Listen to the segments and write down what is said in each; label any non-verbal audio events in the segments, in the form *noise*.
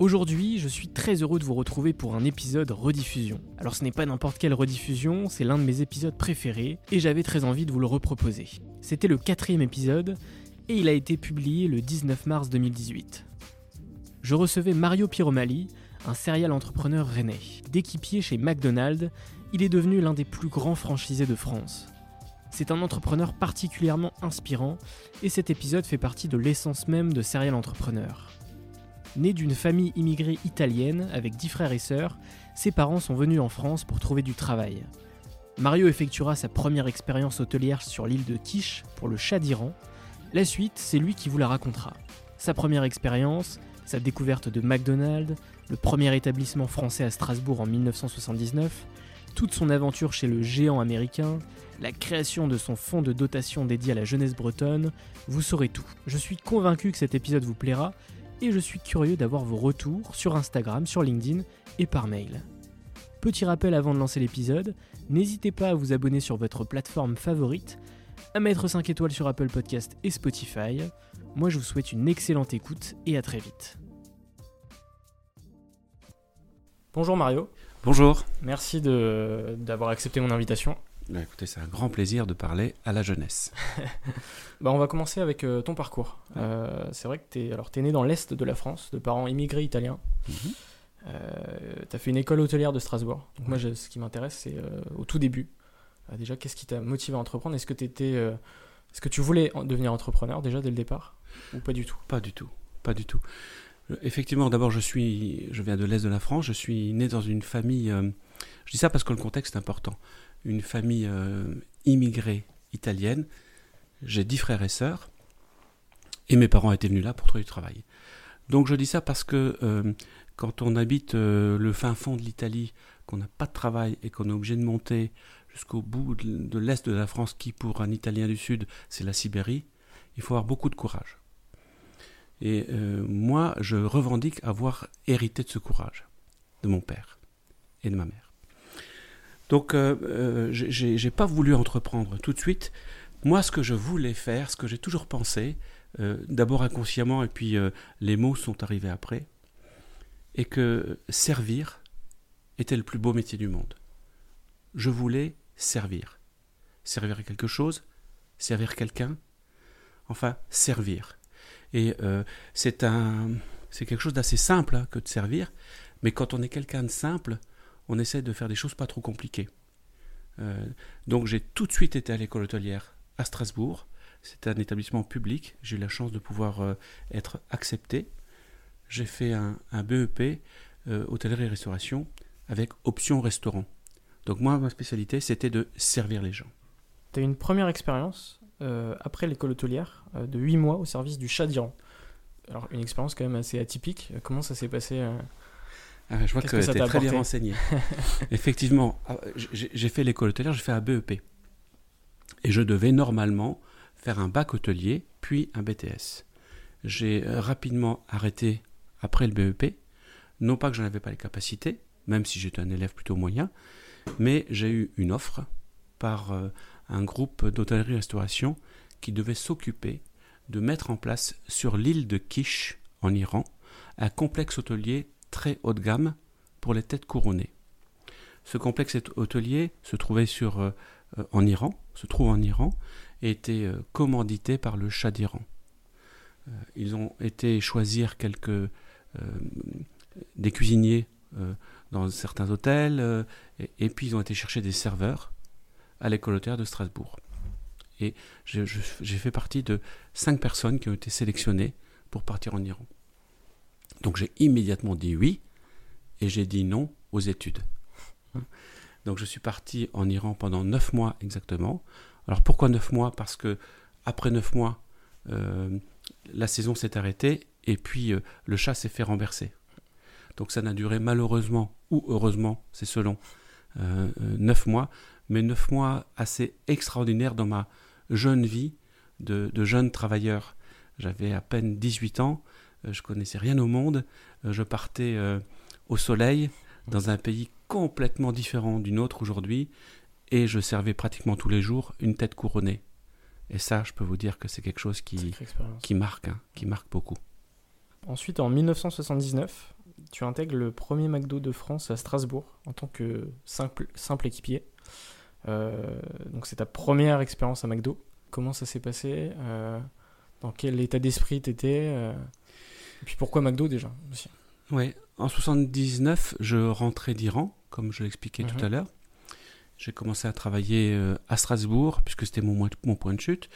Aujourd'hui, je suis très heureux de vous retrouver pour un épisode rediffusion. Alors ce n'est pas n'importe quelle rediffusion, c'est l'un de mes épisodes préférés et j'avais très envie de vous le reproposer. C'était le quatrième épisode et il a été publié le 19 mars 2018. Je recevais Mario Piromali, un serial entrepreneur rennais. D'équipier chez McDonald's, il est devenu l'un des plus grands franchisés de France. C'est un entrepreneur particulièrement inspirant et cet épisode fait partie de l'essence même de Serial Entrepreneur. Né d'une famille immigrée italienne avec dix frères et sœurs, ses parents sont venus en France pour trouver du travail. Mario effectuera sa première expérience hôtelière sur l'île de Quiche pour le chat d'Iran. La suite, c'est lui qui vous la racontera. Sa première expérience, sa découverte de McDonald's, le premier établissement français à Strasbourg en 1979, toute son aventure chez le géant américain, la création de son fonds de dotation dédié à la jeunesse bretonne, vous saurez tout. Je suis convaincu que cet épisode vous plaira et je suis curieux d'avoir vos retours sur Instagram, sur LinkedIn et par mail. Petit rappel avant de lancer l'épisode, n'hésitez pas à vous abonner sur votre plateforme favorite, à mettre 5 étoiles sur Apple Podcast et Spotify. Moi je vous souhaite une excellente écoute et à très vite. Bonjour Mario. Bonjour. Merci d'avoir accepté mon invitation. Bah, écoutez, c'est un grand plaisir de parler à la jeunesse. *laughs* bah, on va commencer avec euh, ton parcours. Euh, c'est vrai que tu es, es né dans l'est de la France, de parents immigrés italiens. Mhm. euh, tu as fait une école hôtelière de Strasbourg. Donc, moi, je, ce qui m'intéresse, c'est au tout début. déjà, qu'est-ce qui t'a motivé à entreprendre? Est-ce que, étais, est-ce que tu voulais devenir entrepreneur déjà dès le départ? Ou pas du tout? Pas du tout. Pas du tout. Effectivement, d'abord, je, suis, je viens de l'est de la France. Je suis né dans une famille. je dis ça parce que le contexte est important une famille euh, immigrée italienne. J'ai dix frères et sœurs. Et mes parents étaient venus là pour trouver du travail. Donc je dis ça parce que euh, quand on habite euh, le fin fond de l'Italie, qu'on n'a pas de travail et qu'on est obligé de monter jusqu'au bout de, de l'est de la France, qui pour un Italien du Sud, c'est la Sibérie, il faut avoir beaucoup de courage. Et moi, je revendique avoir hérité de ce courage, de mon père et de ma mère. Donc, euh, euh, j'ai pas voulu entreprendre tout de suite. Moi, ce que je voulais faire, ce que j'ai toujours pensé, euh, d'abord inconsciemment, et puis euh, les mots sont arrivés après, et que servir était le plus beau métier du monde. Je voulais servir. Servir quelque chose, servir quelqu'un, enfin, servir. Et c'est c'est quelque chose d'assez simple hein, que de servir, mais quand on est quelqu'un de simple, on essaie de faire des choses pas trop compliquées. Euh, donc j'ai tout de suite été à l'école hôtelière à Strasbourg. C'était un établissement public. J'ai eu la chance de pouvoir euh, être accepté. J'ai fait un, BEP euh, hôtellerie-restauration avec option restaurant. Donc moi, ma spécialité, c'était de servir les gens. Tu as eu une première expérience après l'école hôtelière de 8 mois au service du chat d'Iran. Alors, une expérience quand même assez atypique. Comment ça s'est passé ah, Je vois que, que tu es très bien renseigné. *laughs* Effectivement, ah, j'ai j'ai fait l'école hôtelière, j'ai fait un BEP. Et je devais normalement faire un bac hôtelier, puis un BTS. J'ai euh, rapidement arrêté après le BEP. Non pas que je n'avais pas les capacités, même si j'étais un élève plutôt moyen, mais j'ai eu une offre par euh, un groupe d'hôtellerie-restauration qui devait s'occuper de mettre en place sur l'île de Kish, en Iran, un complexe hôtelier très haut de gamme pour les têtes couronnées. Ce complexe hôtelier se trouvait euh, euh, en Iran, et était euh, commandité par le Shah d'Iran. Ils ont été choisir quelques des cuisiniers dans certains hôtels, et, et puis ils ont été chercher des serveurs à l'école hôtelière de Strasbourg. Et j'ai fait partie de cinq personnes qui ont été sélectionnées pour partir en Iran. Donc j'ai immédiatement dit oui, et j'ai dit non aux études. Donc je suis parti en Iran pendant neuf mois exactement. Alors pourquoi neuf mois? Parce que après neuf mois, euh, la saison s'est arrêtée et puis euh, le chat s'est fait renverser. Donc ça n'a duré malheureusement ou heureusement, c'est selon, euh, euh, neuf mois, mais neuf mois assez extraordinaires dans ma jeune vie de, jeune travailleur. J'avais à peine 18 ans, euh, je connaissais rien au monde, euh, je partais euh, au soleil dans un pays complètement différent du nôtre aujourd'hui et je servais pratiquement tous les jours une tête couronnée. Et ça, je peux vous dire que c'est quelque chose qui, marque, hein, qui marque beaucoup. Ensuite, en 1979, tu intègres le premier McDo de France à Strasbourg en tant que simple, simple équipier. Euh, donc, c'est ta première expérience à McDo. Comment ça s'est passé? Euh, Dans quel état d'esprit t'étais? Euh, Et puis, pourquoi McDo déjà aussi Ouais, en 79, je rentrais d'Iran, comme je l'expliquais Mhm. tout à l'heure. J'ai commencé à travailler euh, à Strasbourg, puisque c'était mon, point de chute,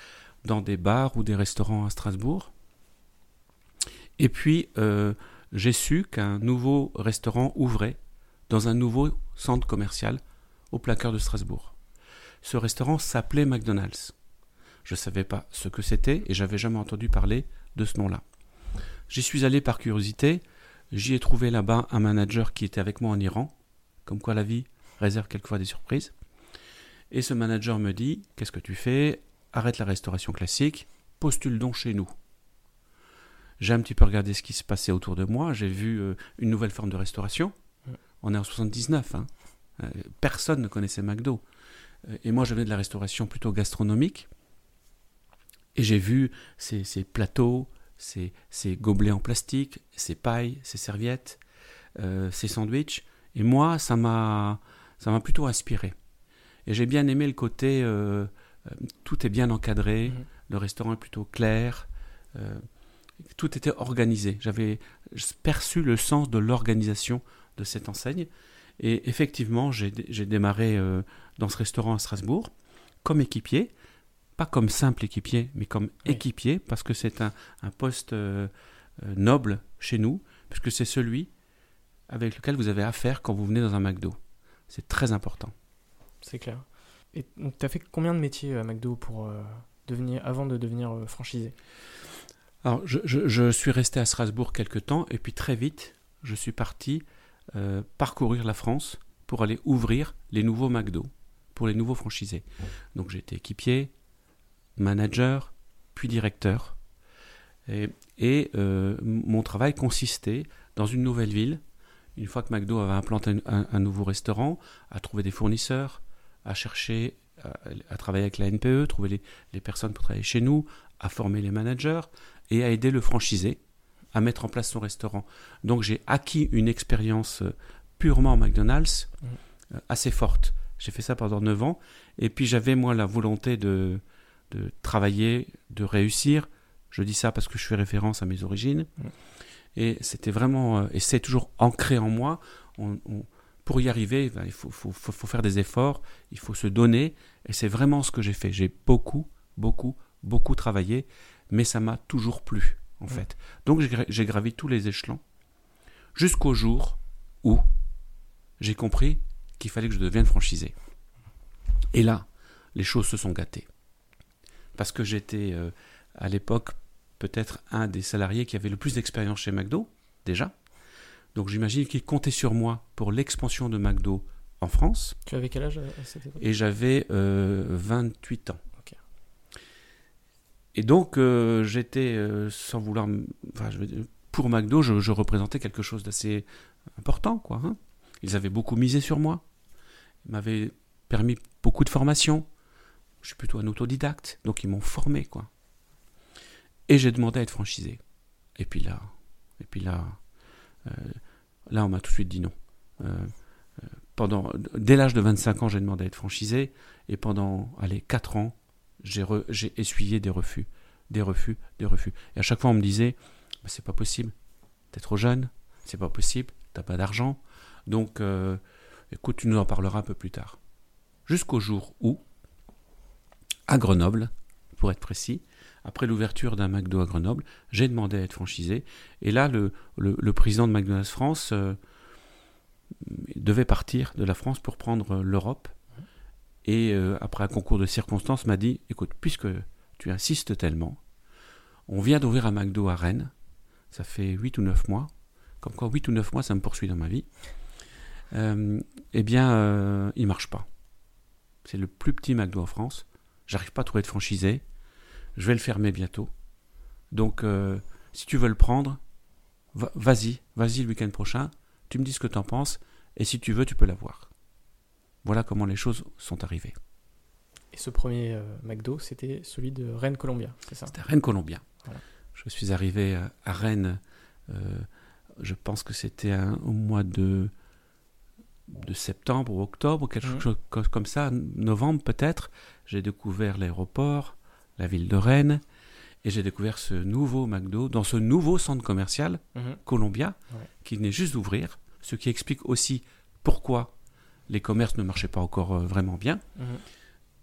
dans des bars ou des restaurants à Strasbourg. Et puis, euh, j'ai su qu'un nouveau restaurant ouvrait dans un nouveau centre commercial au plein cœur de Strasbourg. Ce restaurant s'appelait McDonald's. Je ne savais pas ce que c'était et j'avais jamais entendu parler de ce nom-là. J'y suis allé par curiosité. J'y ai trouvé là-bas un manager qui était avec moi en Iran, comme quoi la vie réserve quelquefois des surprises. Et ce manager me dit Qu'est-ce que tu fais? Arrête la restauration classique, postule donc chez nous. J'ai un petit peu regardé ce qui se passait autour de moi. J'ai vu euh, une nouvelle forme de restauration. On est en 79. hein. Euh, personne ne connaissait McDo. Euh, Et moi, je venais de la restauration plutôt gastronomique. Et j'ai vu ces, ces plateaux, ces, ces gobelets en plastique, ces pailles, ces serviettes, euh, ces sandwichs. Et moi, ça m'a, ça m'a plutôt inspiré. Et j'ai bien aimé le côté, euh, euh, tout est bien encadré, Mhm. le restaurant est plutôt clair, euh, tout était organisé. J'avais perçu le sens de l'organisation de cette enseigne. Et effectivement, j'ai, j'ai démarré euh, dans ce restaurant à Strasbourg comme équipier, pas comme simple équipier, mais comme Oui. équipier, parce que c'est un, un poste euh, euh, noble chez nous, puisque c'est celui avec lequel vous avez affaire quand vous venez dans un McDo. C'est très important. C'est clair. Et donc, t'as fait combien de métiers à McDo pour euh, devenir, avant de devenir euh, franchisé? Alors, je, je- je suis resté à Strasbourg quelque temps, et puis très vite, je suis parti euh, parcourir la France pour aller ouvrir les nouveaux McDo, pour les nouveaux franchisés. Donc j'ai été équipier, manager, puis directeur. Et, et, euh, mon travail consistait dans une nouvelle ville, une fois que McDo avait implanté un, nouveau restaurant, à trouver des fournisseurs, à chercher, à, à travailler avec la NPE, trouver les, les personnes pour travailler chez nous, à former les managers et à aider le franchisé à mettre en place son restaurant. Donc j'ai acquis une expérience euh, purement McDonald's Mhm. euh, assez forte. J'ai fait ça pendant 9 ans et puis j'avais moi la volonté de, de travailler, de réussir. Je dis ça parce que je fais référence à mes origines. Et c'était vraiment, euh, et c'est toujours ancré en moi. On- on- pour y arriver, ben, il faut, faut- faut- faut faire des efforts, il faut se donner, et c'est vraiment ce que j'ai fait. J'ai beaucoup, beaucoup, beaucoup travaillé, mais ça m'a toujours plu, en fait. Donc j'ai gravi tous les échelons, jusqu'au jour où j'ai compris qu'il fallait que je devienne franchisé. Et là, les choses se sont gâtées. Parce que j'étais, euh, à l'époque, peut-être un des salariés qui avait le plus d'expérience chez McDo, déjà. Donc j'imagine qu'il comptait sur moi pour l'expansion de McDo en France. Tu avais quel âge à cette époque? Et j'avais euh, 28 ans. Et donc euh, j'étais, euh, sans vouloir... Enfin, je pour McDo, je, je représentais quelque chose d'assez important, quoi. hein. Ils avaient beaucoup misé sur moi. Ils m'avaient permis beaucoup de formation. Je suis plutôt un autodidacte, donc ils m'ont formé, quoi. Et j'ai demandé à être franchisé. Et puis là, et puis là, euh, là, on m'a tout de suite dit non. Euh, euh, pendant, dès l'âge de 25 ans, j'ai demandé à être franchisé, et pendant, allez, 4 ans, j'ai j'ai essuyé des refus, des refus, des refus. Et à chaque fois, on me disait, Bah, c'est pas possible, t'es trop jeune, c'est pas possible, t'as pas d'argent, donc, écoute, tu nous en parleras un peu plus tard. Jusqu'au jour où, à Grenoble, pour être précis, après l'ouverture d'un McDo à Grenoble, j'ai demandé à être franchisé. Et là, le, président de McDonald's France euh, devait partir de la France pour prendre l'Europe. Et euh, après un concours de circonstances, m'a dit Écoute, puisque tu insistes tellement, on vient d'ouvrir un McDo à Rennes. Ça fait 8 ou 9 mois. Comme quoi, 8 ou 9 mois, ça me poursuit dans ma vie. Euh, eh bien, euh, il marche pas. C'est le plus petit McDo en France. J'arrive pas à trouver de franchisé. Je vais le fermer bientôt. Donc, euh, si tu veux le prendre, va- vas-y, vas-y le week-end prochain. Tu me dis ce que tu en penses. Et si tu veux, tu peux l'avoir. Voilà comment les choses sont arrivées. Et ce premier euh, McDo, c'était celui de Rennes c'est ça? C'était Rennes Colombien. Voilà. Je suis arrivé à, à Rennes, euh, je pense que c'était un- au mois de, de septembre ou octobre, quelque Mhm. chose co- comme ça, novembre peut-être. J'ai découvert l'aéroport, la ville de Rennes, et j'ai découvert ce nouveau McDo dans ce nouveau centre commercial. Columbia, Ouais. qui venait juste d'ouvrir, ce qui explique aussi pourquoi les commerces ne marchaient pas encore euh, vraiment bien. Mhm.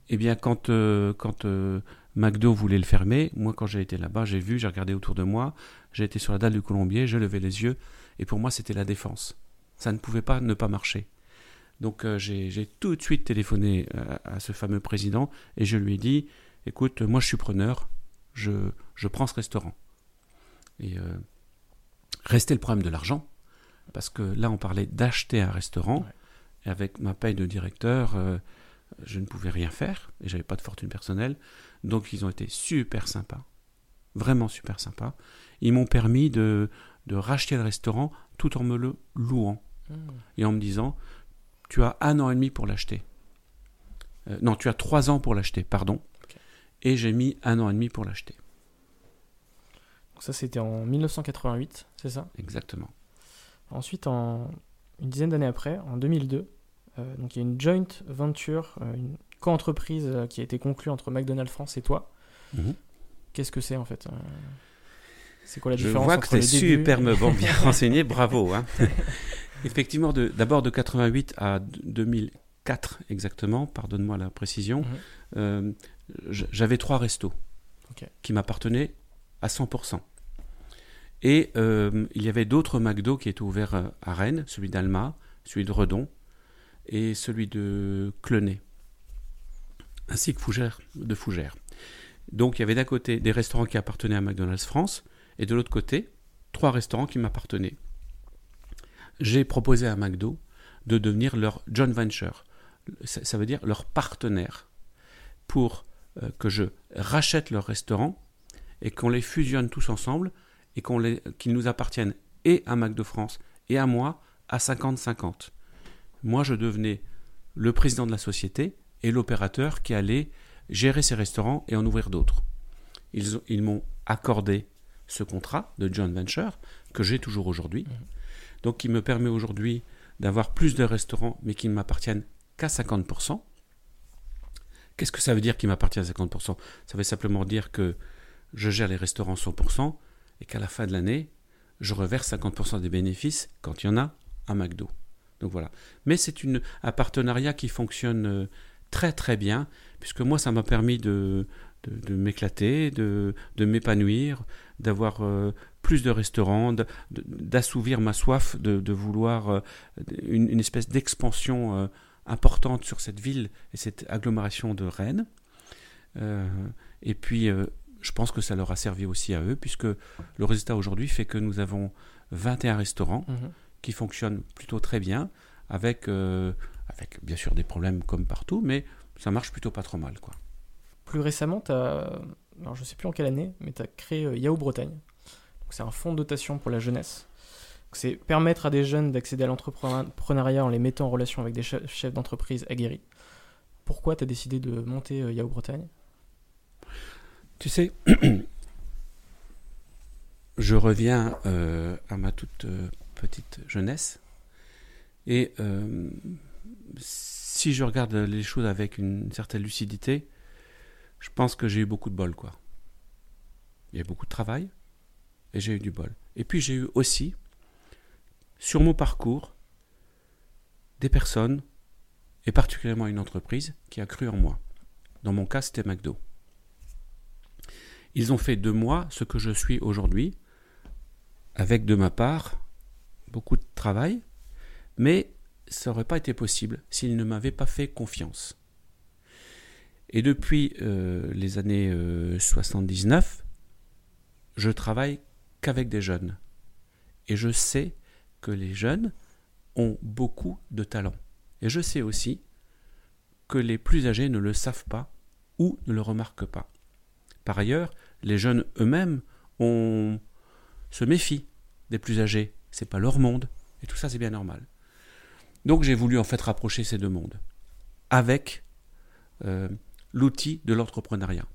Eh bien, quand, euh, quand euh, McDo voulait le fermer, moi, quand j'ai été là-bas, j'ai vu, j'ai regardé autour de moi, j'ai été sur la dalle du Colombier, j'ai levé les yeux, et pour moi, c'était la défense. Ça ne pouvait pas ne pas marcher. Donc, euh, j'ai tout de suite téléphoné euh, à ce fameux président, et je lui ai dit, écoute, moi, je suis preneur, je, je prends ce restaurant. Et euh, restait le problème de l'argent, parce que là, on parlait d'acheter un restaurant, Ouais. et avec ma paye de directeur, euh, je ne pouvais rien faire et j'avais pas de fortune personnelle. Donc ils ont été super sympas, vraiment super sympas. Ils m'ont permis de, de racheter le restaurant tout en me le louant Mhm. et en me disant tu as un an et demi pour l'acheter. Euh, non, tu as trois ans pour l'acheter, pardon. Et j'ai mis un an et demi pour l'acheter, Donc ça, c'était en 1988, c'est ça? Exactement. Ensuite, en une dizaine d'années après, en 2002, euh, donc il y a une joint venture, euh, une co-entreprise qui a été conclue entre McDonald's France et toi. Mhm. Qu'est-ce que c'est en fait C'est quoi la Je différence vois que tu es super et- me bon, bien renseigné, bravo. hein. *laughs* Effectivement, de- d'abord de, 88 à d- 2004 exactement, pardonne-moi la précision, Mhm. euh, j'avais trois restos qui m'appartenaient à 100%. Et euh, il y avait d'autres McDo qui étaient ouverts euh, à Rennes, celui d'Alma, celui de Redon et celui de Clenay, ainsi que Fougères, de Fougères. Donc il y avait d'un côté des restaurants qui appartenaient à McDonald's France et de l'autre côté trois restaurants qui m'appartenaient. J'ai proposé à McDo de devenir leur joint venture, ça, veut dire leur partenaire, pour euh, que je rachète leur restaurant et qu'on les fusionne tous ensemble et qu'ils nous appartiennent et à McDo France et à moi à 50-50. Moi, je devenais le président de la société et l'opérateur qui allait gérer ces restaurants et en ouvrir d'autres. Ils m'ont accordé ce contrat de joint venture que j'ai toujours aujourd'hui, donc qui me permet aujourd'hui d'avoir plus de restaurants mais qui ne m'appartiennent qu'à 50%. Qu'est-ce que ça veut dire qui m'appartient à 50% Ça veut simplement dire que je gère les restaurants 100% et qu'à la fin de l'année, je reverse 50% des bénéfices quand il y en a à McDo. Donc voilà. Mais c'est un partenariat qui fonctionne euh, très très bien, puisque moi, ça m'a permis de, de, de m'éclater, de, de m'épanouir, d'avoir euh, plus de restaurants, d'assouvir ma soif, de, de vouloir euh, une, une espèce d'expansion euh, importante sur cette ville et cette agglomération de Rennes. Et puis, je pense que ça leur a servi aussi à eux, puisque le résultat aujourd'hui fait que nous avons 21 restaurants Mhm. qui fonctionnent plutôt très bien, avec, avec bien sûr des problèmes comme partout, mais ça marche plutôt pas trop mal. Quoi. Plus récemment, tu as, alors je sais plus en quelle année, mais tu as créé euh, Yahoo Bretagne. C'est un fonds de dotation pour la jeunesse. C'est permettre à des jeunes d'accéder à l'entrepreneuriat en les mettant en relation avec des che- chefs d'entreprise aguerris. Pourquoi tu as décidé de monter euh, Yahoo Bretagne? Tu sais, *coughs* je reviens euh, à ma toute petite jeunesse, et si je regarde les choses avec une certaine lucidité, je pense que j'ai eu beaucoup de bol, quoi. Il y a eu beaucoup de travail, et j'ai eu du bol. Et puis j'ai eu aussi, sur mon parcours, des personnes, et particulièrement une entreprise, qui a cru en moi. Dans mon cas, c'était McDo. Ils ont fait de moi ce que je suis aujourd'hui, avec de ma part beaucoup de travail, mais ça n'aurait pas été possible s'ils ne m'avaient pas fait confiance. Et depuis euh, les années euh, 79, je travaille qu'avec des jeunes. Et je sais que les jeunes ont beaucoup de talent. Et je sais aussi que les plus âgés ne le savent pas ou ne le remarquent pas. Par ailleurs, les jeunes eux-mêmes se méfient des plus âgés. C'est pas leur monde. Et tout ça, c'est bien normal. Donc j'ai voulu en fait rapprocher ces deux mondes avec euh, l'outil de l'entrepreneuriat.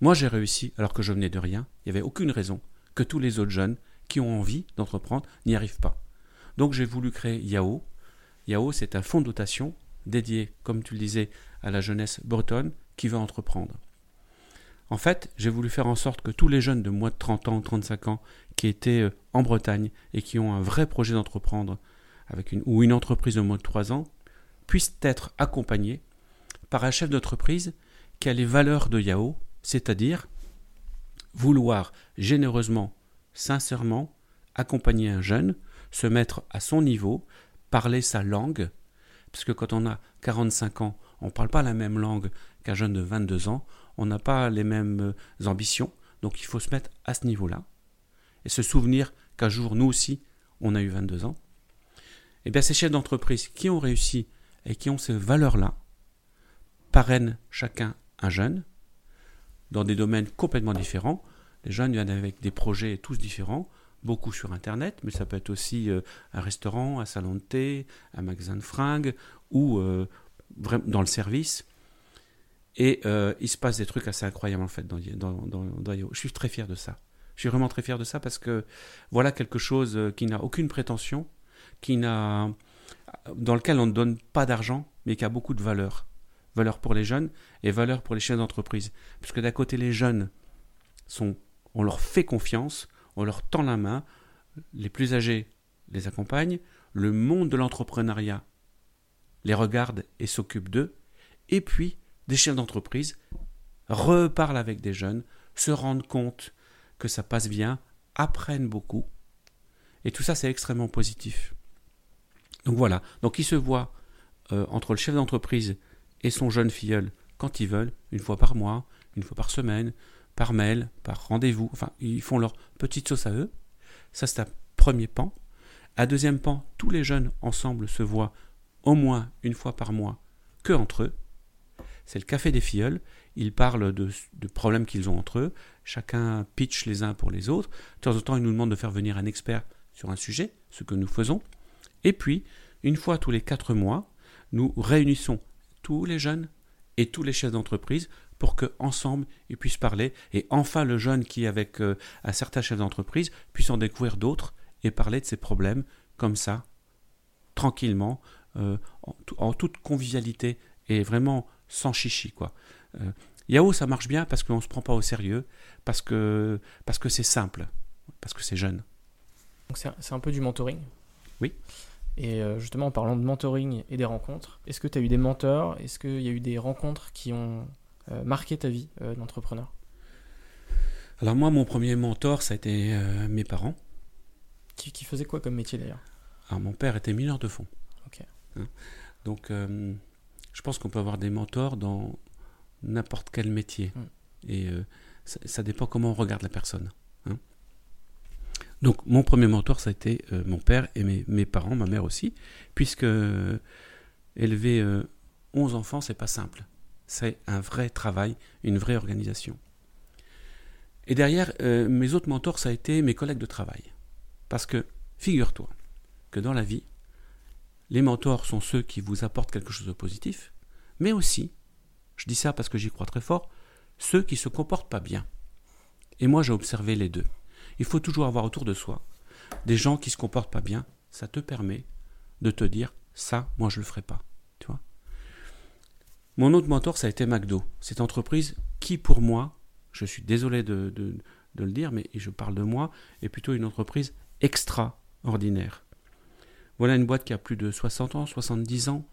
Moi, j'ai réussi alors que je venais de rien. Il n'y avait aucune raison que tous les autres jeunes qui ont envie d'entreprendre n'y arrivent pas. Donc j'ai voulu créer Yahoo. Yahoo, c'est un fonds de dotation dédié, comme tu le disais, à la jeunesse bretonne qui veut entreprendre. En fait, j'ai voulu faire en sorte que tous les jeunes de moins de 30 ans, 35 ans, qui étaient euh, en Bretagne et qui ont un vrai projet d'entreprendre avec ou une entreprise de moins de 3 ans, puissent être accompagnés par un chef d'entreprise qui a les valeurs de Yahoo, c'est-à-dire vouloir généreusement, sincèrement, accompagner un jeune, se mettre à son niveau, parler sa langue, parce que quand on a 45 ans, on ne parle pas la même langue qu'un jeune de 22 ans, on n'a pas les mêmes euh, ambitions, donc il faut se mettre à ce niveau-là, et se souvenir qu'un jour, nous aussi, on a eu 22 ans. Et bien ces chefs d'entreprise qui ont réussi et qui ont ces valeurs-là, parrainent chacun un jeune, dans des domaines complètement différents. Les jeunes viennent avec des projets tous différents, beaucoup sur Internet, mais ça peut être aussi euh, un restaurant, un salon de thé, un magasin de fringues, ou euh, dans le service. Et euh, il se passe des trucs assez incroyables en fait dans, dans, dans. Je suis très fier de ça. Je suis vraiment très fier de ça parce que voilà quelque chose qui n'a aucune prétention, qui n'a, dans lequel on ne donne pas d'argent, mais qui a beaucoup de valeur. Valeur pour les jeunes et valeur pour les chefs d'entreprise. Puisque d'un côté, les jeunes, sont, on leur fait confiance, on leur tend la main, les plus âgés les accompagnent, le monde de l'entrepreneuriat les regarde et s'occupe d'eux, et puis des chefs d'entreprise reparlent avec des jeunes, se rendent compte que ça passe bien, apprennent beaucoup, et tout ça c'est extrêmement positif. Donc voilà, donc ils se voient euh, entre le chef d'entreprise et son jeune filleul quand ils veulent, une fois par mois, une fois par semaine, par mail, par rendez-vous, enfin ils font leur petite sauce à eux. Ça c'est un premier pan. Un deuxième pan, tous les jeunes ensemble se voient au moins une fois par mois que entre eux. C'est le café des filleuls. Ils parlent de, de problèmes qu'ils ont entre eux. Chacun pitch les uns pour les autres. De temps en temps, ils nous demandent de faire venir un expert sur un sujet, ce que nous faisons. Et puis, une fois tous les quatre mois, nous réunissons tous les jeunes et tous les chefs d'entreprise pour que ensemble ils puissent parler et enfin le jeune qui avec euh, un certain chef d'entreprise puisse en découvrir d'autres et parler de ses problèmes comme ça tranquillement euh, en, en, toute convivialité et vraiment sans chichi quoi. Euh, Yahoo ça marche bien parce qu'on ne se prend pas au sérieux parce que parce que c'est simple parce que c'est jeune. Donc c'est un peu du mentoring? Oui. Et euh, justement, en parlant de mentoring et des rencontres, est-ce que tu as eu des mentors? Est-ce qu'il y a eu des rencontres qui ont euh, marqué ta vie euh, d'entrepreneur? Alors moi, mon premier mentor, ça a été mes parents. Qui, qui faisaient quoi comme métier d'ailleurs? Alors mon père était mineur de fond. Ok. Hein? Donc euh, je pense qu'on peut avoir des mentors dans n'importe quel métier. Mm. Et ça, dépend comment on regarde la personne. Hein. Donc mon premier mentor, ça a été euh, mon père et mes, parents, ma mère aussi, puisque euh, élever 11 enfants, c'est pas simple. C'est un vrai travail, une vraie organisation. Et derrière, mes autres mentors, ça a été mes collègues de travail. Parce que, figure-toi, que dans la vie, les mentors sont ceux qui vous apportent quelque chose de positif, mais aussi, je dis ça parce que j'y crois très fort, ceux qui se comportent pas bien. Et moi, j'ai observé les deux. Il faut toujours avoir autour de soi des gens qui se comportent pas bien. Ça te permet de te dire ça, moi, je le ferai pas. Tu Mon autre mentor, ça a été McDo. Cette entreprise qui, pour moi, je suis désolé de, de le dire, mais je parle de moi, est plutôt une entreprise extraordinaire. Voilà une boîte qui a plus de 60 ans, 70 ans,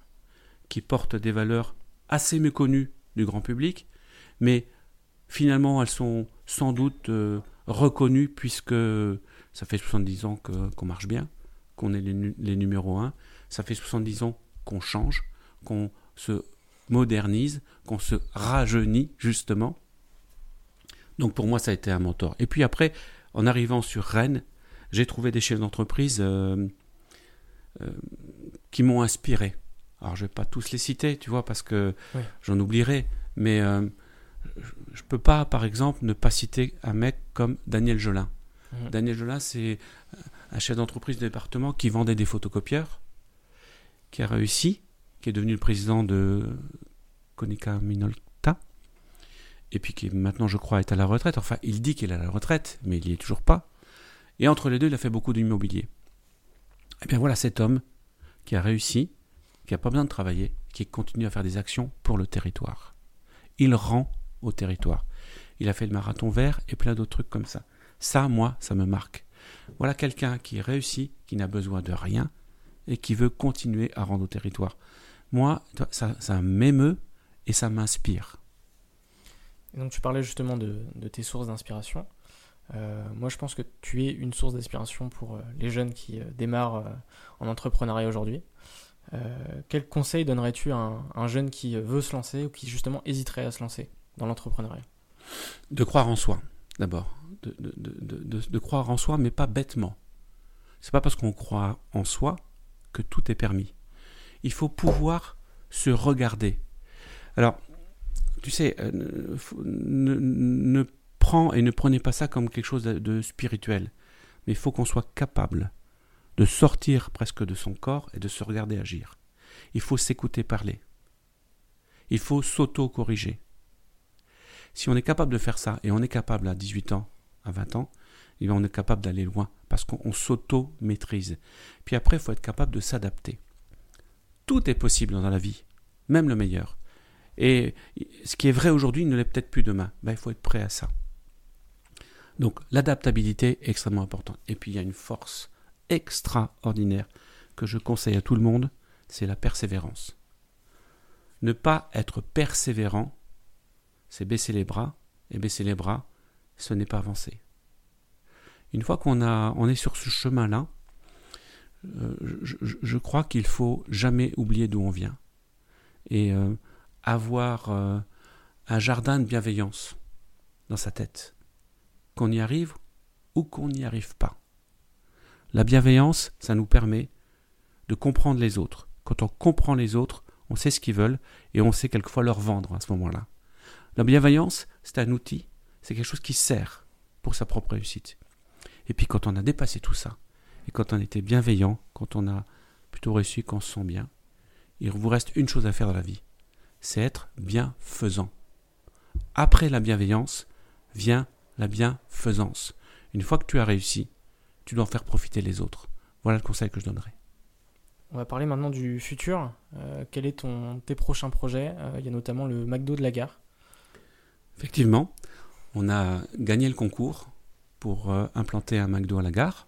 qui porte des valeurs assez méconnues du grand public, mais finalement elles sont sans doute euh, reconnues puisque ça fait 70 ans qu'on marche bien, qu'on est les, numéros 1, ça fait 70 ans qu'on change, qu'on se modernise, qu'on se rajeunit justement. Donc pour moi ça a été un mentor. Et puis après, en arrivant sur Rennes, j'ai trouvé des chefs d'entreprise euh, euh, qui m'ont inspiré. Alors je vais pas tous les citer, tu vois, parce que j'en oublierai, mais euh, je peux pas, par exemple, ne pas citer un mec comme Daniel Jolin. Mhm. Daniel Jolin, c'est un chef d'entreprise de département qui vendait des photocopieurs, qui a réussi, qui est devenu le président de Konica Minolta, et puis qui maintenant, je crois, est à la retraite. Enfin, il dit qu'il est à la retraite, mais il n'y est toujours pas. Et entre les deux, il a fait beaucoup d'immobilier. Eh bien voilà cet homme qui a réussi, qui n'a pas besoin de travailler, qui continue à faire des actions pour le territoire. Il rend au territoire. Il a fait le marathon vert et plein d'autres trucs comme ça. Ça, moi, ça me marque. Voilà quelqu'un qui réussit, qui n'a besoin de rien et qui veut continuer à rendre au territoire. Moi, ça, m'émeut et ça m'inspire. Donc tu parlais justement de tes sources d'inspiration. Euh, moi, je pense que tu es une source d'inspiration pour euh, les jeunes qui euh, démarrent en entrepreneuriat aujourd'hui. quel conseil donnerais-tu à un, jeune qui veut se lancer ou qui justement hésiterait à se lancer? Dans l'entrepreneuriat De croire en soi, d'abord. De, de, croire en soi, mais pas bêtement. C'est pas parce qu'on croit en soi que tout est permis. Il faut pouvoir se regarder. Alors, tu sais, ne, ne et ne prenez pas ça comme quelque chose de, spirituel. Mais il faut qu'on soit capable de sortir presque de son corps et de se regarder agir. Il faut s'écouter parler. Il faut s'auto-corriger. Si on est capable de faire ça, et on est capable à 18 ans, à 20 ans, eh on est capable d'aller loin, parce qu'on s'auto-maîtrise. Puis après, il faut être capable de s'adapter. Tout est possible dans la vie, même le meilleur. Et ce qui est vrai aujourd'hui ne l'est peut-être plus demain. Ben, il faut être prêt à ça. Donc l'adaptabilité est extrêmement importante. Et puis il y a une force extraordinaire que je conseille à tout le monde, c'est la persévérance. Ne pas être persévérant, c'est baisser les bras, et baisser les bras, ce n'est pas avancer. Une fois qu'on on est sur ce chemin-là, euh, je, crois qu'il faut jamais oublier d'où on vient et euh, avoir euh, un jardin de bienveillance dans sa tête qu'on y arrive ou qu'on n'y arrive pas. La bienveillance, ça nous permet de comprendre les autres. Quand on comprend les autres, on sait ce qu'ils veulent et on sait quelquefois leur vendre à ce moment-là. La bienveillance, c'est un outil, c'est quelque chose qui sert pour sa propre réussite. Et puis quand on a dépassé tout ça, et quand on était bienveillant, quand on a plutôt réussi, qu'on se sent bien, il vous reste une chose à faire dans la vie, c'est être bienfaisant. Après la bienveillance vient la bienfaisance. Une fois que tu as réussi, tu dois en faire profiter les autres. Voilà le conseil que je donnerais. On va parler maintenant du futur. Euh, quel est ton, tes prochains projets? Euh, Il y a notamment le McDo de la gare. Effectivement, on a gagné le concours pour euh, implanter un McDo à la gare.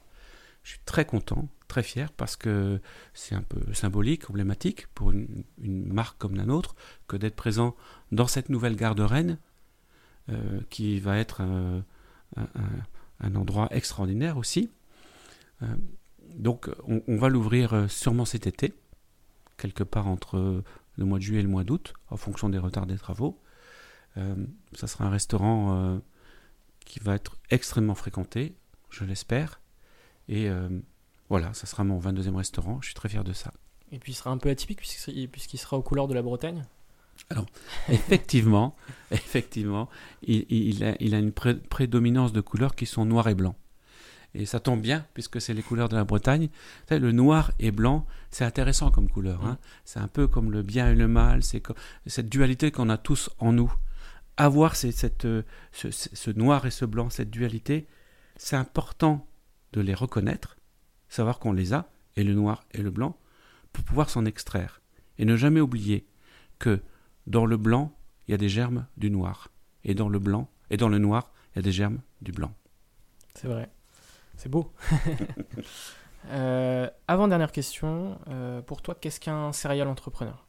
Je suis très content, très fier parce que c'est un peu symbolique, emblématique pour une, marque comme la nôtre que d'être présent dans cette nouvelle gare de Rennes euh, qui va être un, endroit extraordinaire aussi. Euh, donc on, va l'ouvrir euh, sûrement cet été, quelque part entre le mois de juillet et le mois d'août, en fonction des retards des travaux. Ça sera un restaurant qui va être extrêmement fréquenté, je l'espère. Et euh, voilà, ça sera mon 22e restaurant. Je suis très fier de ça. Et puis il sera un peu atypique puisqu'il sera aux couleurs de la Bretagne? *laughs* Effectivement, effectivement, il, il a, il a une pré- prédominance de couleurs qui sont noir et blanc. Et ça tombe bien, puisque c'est les couleurs de la Bretagne. Le noir et blanc, c'est intéressant comme couleur. hein. C'est un peu comme le bien et le mal, c'est cette dualité qu'on a tous en nous. Avoir euh, ce noir et ce blanc, cette dualité, c'est important de les reconnaître, savoir qu'on les a, et le noir et le blanc, pour pouvoir s'en extraire. Et ne jamais oublier que dans le blanc, il y a des germes du noir. Et dans le blanc, et dans le noir, il y a des germes du blanc. C'est vrai. C'est beau. *laughs* Euh, avant dernière question, euh, pour toi, qu'est-ce qu'un serial entrepreneur?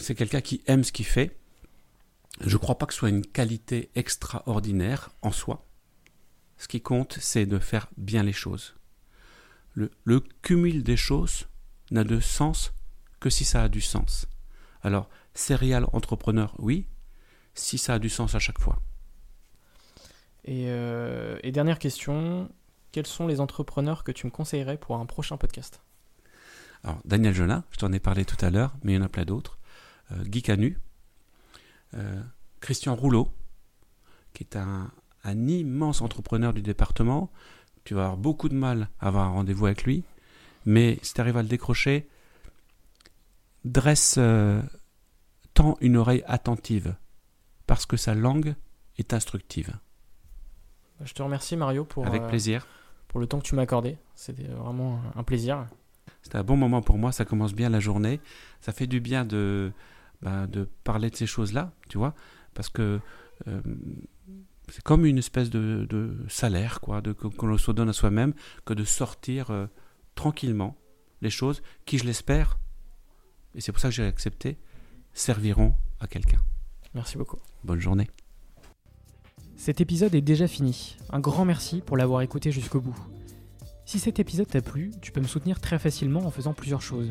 C'est quelqu'un qui aime ce qu'il fait. Je ne crois pas que ce soit une qualité extraordinaire en soi. Ce qui compte, c'est de faire bien les choses. Le, le cumul des choses n'a de sens que si ça a du sens. Alors, serial entrepreneur, oui, si ça a du sens à chaque fois. et, euh, et dernière question, quels sont les entrepreneurs que tu me conseillerais pour un prochain podcast? Alors, Daniel Jonas, je t'en ai parlé tout à l'heure, mais il y en a plein d'autres. Euh, Guy Canu, euh, Christian Rouleau, qui est un, un immense entrepreneur du département. Tu vas avoir beaucoup de mal à avoir un rendez-vous avec lui, mais si tu arrives à le décrocher, dresse, euh, tend une oreille attentive, parce que sa langue est instructive. Je te remercie Mario pour, Avec euh, plaisir. pour le temps que tu m'as accordé. C'était vraiment un plaisir. C'était un bon moment pour moi, ça commence bien la journée. Ça fait du bien de, bah, de parler de ces choses-là, tu vois, parce que euh, c'est comme une espèce de, de salaire, quoi, de, qu'on qu'on se donne à soi-même, que de sortir euh, tranquillement les choses qui, je l'espère, et c'est pour ça que j'ai accepté, serviront à quelqu'un. Merci beaucoup. Bonne journée. Cet épisode est déjà fini. Un grand merci pour l'avoir écouté jusqu'au bout. Si cet épisode t'a plu, tu peux me soutenir très facilement en faisant plusieurs choses.